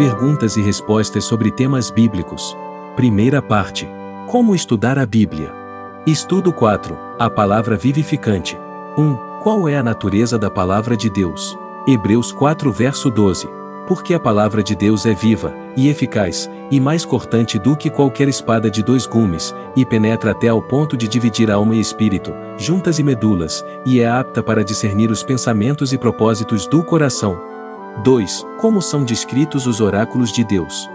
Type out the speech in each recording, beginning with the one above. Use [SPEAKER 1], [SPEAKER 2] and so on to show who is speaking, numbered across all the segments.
[SPEAKER 1] Perguntas e respostas sobre temas bíblicos. Primeira parte. Como estudar a Bíblia? Estudo 4. A palavra vivificante. 1. Qual é a natureza da palavra de Deus? Hebreus 4 verso 12. Porque a palavra de Deus é viva, e eficaz, e mais cortante do que qualquer espada de dois gumes, e penetra até ao ponto de dividir alma e espírito, juntas e medulas, e é apta para discernir os pensamentos e propósitos do coração. 2. Como são descritos os oráculos de Deus?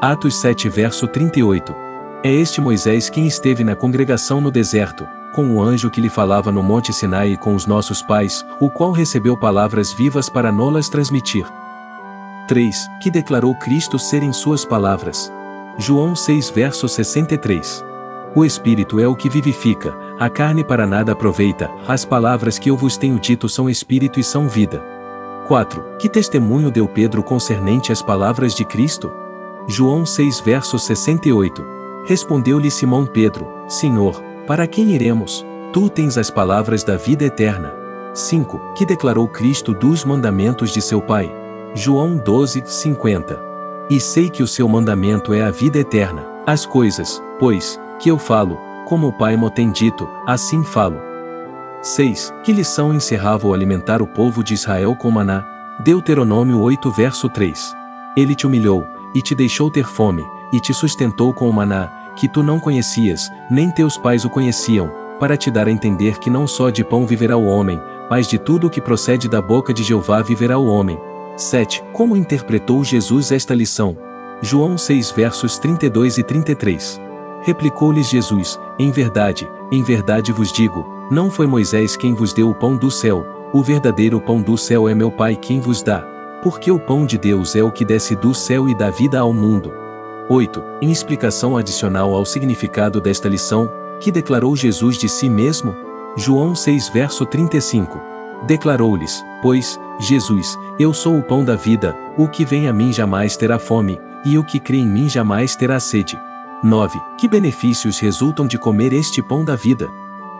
[SPEAKER 1] Atos 7 verso 38. É este Moisés quem esteve na congregação no deserto, com o anjo que lhe falava no monte Sinai e com os nossos pais, o qual recebeu palavras vivas para nolas transmitir. 3. Que declarou Cristo serem suas palavras. João 6 verso 63. O Espírito é o que vivifica, a carne para nada aproveita, as palavras que eu vos tenho dito são Espírito e são vida. 4. Que testemunho deu Pedro concernente às palavras de Cristo? João 6 verso 68. Respondeu-lhe Simão Pedro, Senhor, para quem iremos? Tu tens as palavras da vida eterna. 5. Que declarou Cristo dos mandamentos de seu Pai? João 12, 50. E sei que o seu mandamento é a vida eterna. As coisas, pois, que eu falo, como o Pai mo tem dito, assim falo. 6. Que lição encerrava o alimentar o povo de Israel com maná? Deuteronômio 8 verso 3. Ele te humilhou, e te deixou ter fome, e te sustentou com o maná, que tu não conhecias, nem teus pais o conheciam, para te dar a entender que não só de pão viverá o homem, mas de tudo o que procede da boca de Jeová viverá o homem. 7. Como interpretou Jesus esta lição? João 6 versos 32 e 33. Replicou-lhes Jesus: Em verdade, em verdade vos digo, não foi Moisés quem vos deu o pão do céu, o verdadeiro pão do céu é meu Pai quem vos dá. Porque o pão de Deus é o que desce do céu e dá vida ao mundo. 8. Em explicação adicional ao significado desta lição, que declarou Jesus de si mesmo? João 6 verso 35. Declarou-lhes, pois, Jesus, eu sou o pão da vida, o que vem a mim jamais terá fome, e o que crê em mim jamais terá sede. 9. Que benefícios resultam de comer este pão da vida?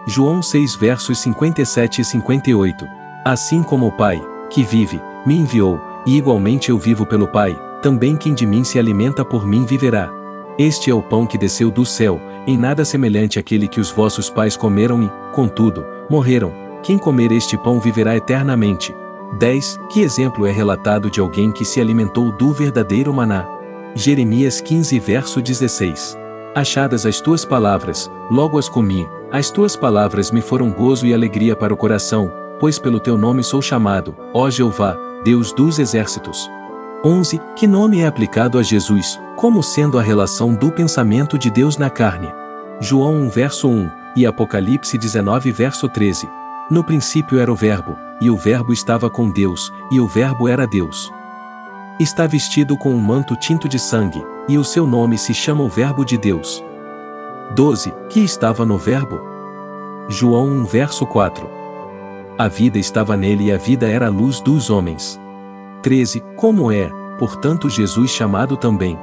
[SPEAKER 1] João 6 versos 57 e 58. Assim como o Pai, que vive, me enviou, e igualmente eu vivo pelo Pai, também quem de mim se alimenta por mim viverá. Este é o pão que desceu do céu, em nada semelhante àquele que os vossos pais comeram e, contudo, morreram. Quem comer este pão viverá eternamente. 10. Que exemplo é relatado de alguém que se alimentou do verdadeiro maná? Jeremias 15 verso 16. Achadas as tuas palavras, logo as comi, as tuas palavras me foram gozo e alegria para o coração, pois pelo teu nome sou chamado, ó Jeová, Deus dos exércitos. 11. Que nome é aplicado a Jesus, como sendo a relação do pensamento de Deus na carne? João 1 verso 1 e Apocalipse 19 verso 13. No princípio era o Verbo, e o Verbo estava com Deus, e o Verbo era Deus. Está vestido com um manto tinto de sangue, e o seu nome se chama o Verbo de Deus. 12. Que estava no Verbo? João 1 verso 4. A vida estava nele e a vida era a luz dos homens. 13. Como é, portanto, Jesus chamado também?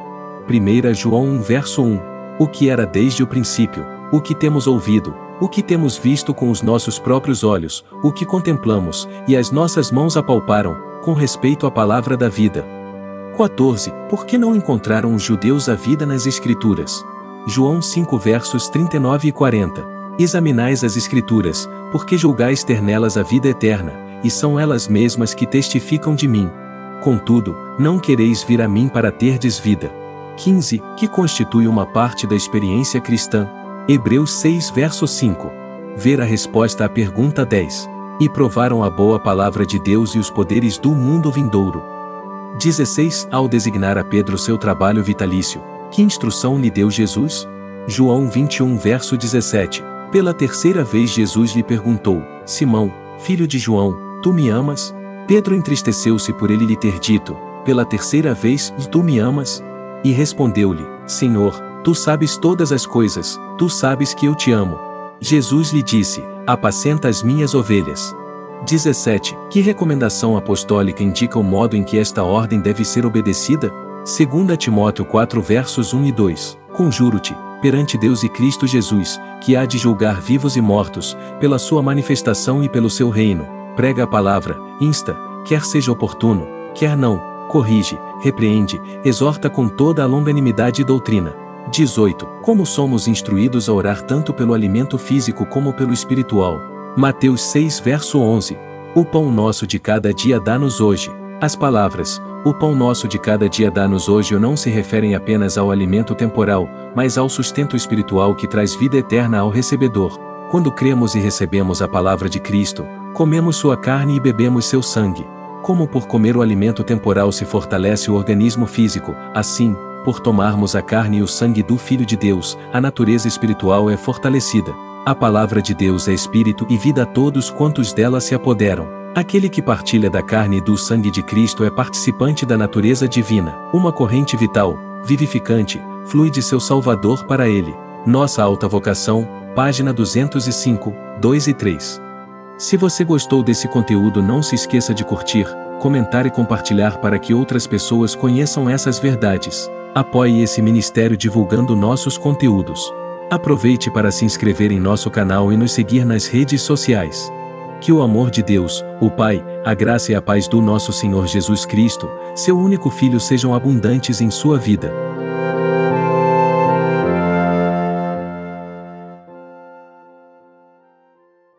[SPEAKER 1] 1 João 1 verso 1. O que era desde o princípio, o que temos ouvido, o que temos visto com os nossos próprios olhos, o que contemplamos, e as nossas mãos apalparam, com respeito à palavra da vida. 14. Por que não encontraram os judeus a vida nas Escrituras? João 5 versos 39 e 40. Examinais as Escrituras, porque julgais ter nelas a vida eterna, e são elas mesmas que testificam de mim. Contudo, não quereis vir a mim para terdes vida. 15. Que constitui uma parte da experiência cristã. Hebreus 6 verso 5. Ver a resposta à pergunta 10. E provaram a boa palavra de Deus e os poderes do mundo vindouro. 16. Ao designar a Pedro seu trabalho vitalício, que instrução lhe deu Jesus? João 21 verso 17. Pela terceira vez Jesus lhe perguntou: Simão, filho de João, tu me amas? Pedro entristeceu-se por ele lhe ter dito: Pela terceira vez, tu me amas? E respondeu-lhe: Senhor, tu sabes todas as coisas, tu sabes que eu te amo. Jesus lhe disse: Apacenta as minhas ovelhas. 17. Que recomendação apostólica indica o modo em que esta ordem deve ser obedecida? 2 Timóteo 4 versos 1 e 2. Conjuro-te, perante Deus e Cristo Jesus, que há de julgar vivos e mortos, pela sua manifestação e pelo seu reino. Prega a palavra, insta, quer seja oportuno, quer não, corrige, repreende, exorta com toda a longanimidade e doutrina. 18. Como somos instruídos a orar tanto pelo alimento físico como pelo espiritual. Mateus 6 verso 11. O pão nosso de cada dia dá-nos hoje. As palavras, o pão nosso de cada dia dá-nos hoje não se referem apenas ao alimento temporal, mas ao sustento espiritual que traz vida eterna ao recebedor. Quando cremos e recebemos a palavra de Cristo, comemos sua carne e bebemos seu sangue. Como por comer o alimento temporal se fortalece o organismo físico, assim, por tomarmos a carne e o sangue do Filho de Deus, a natureza espiritual é fortalecida. A palavra de Deus é espírito e vida a todos quantos dela se apoderam. Aquele que partilha da carne e do sangue de Cristo é participante da natureza divina. Uma corrente vital, vivificante, flui de seu Salvador para ele. Nossa alta vocação, página 205, 2 e 3. Se você gostou desse conteúdo, não se esqueça de curtir, comentar e compartilhar para que outras pessoas conheçam essas verdades. Apoie esse ministério divulgando nossos conteúdos. Aproveite para se inscrever em nosso canal e nos seguir nas redes sociais. Que o amor de Deus, o Pai, a graça e a paz do nosso Senhor Jesus Cristo, seu único Filho, sejam abundantes em sua vida.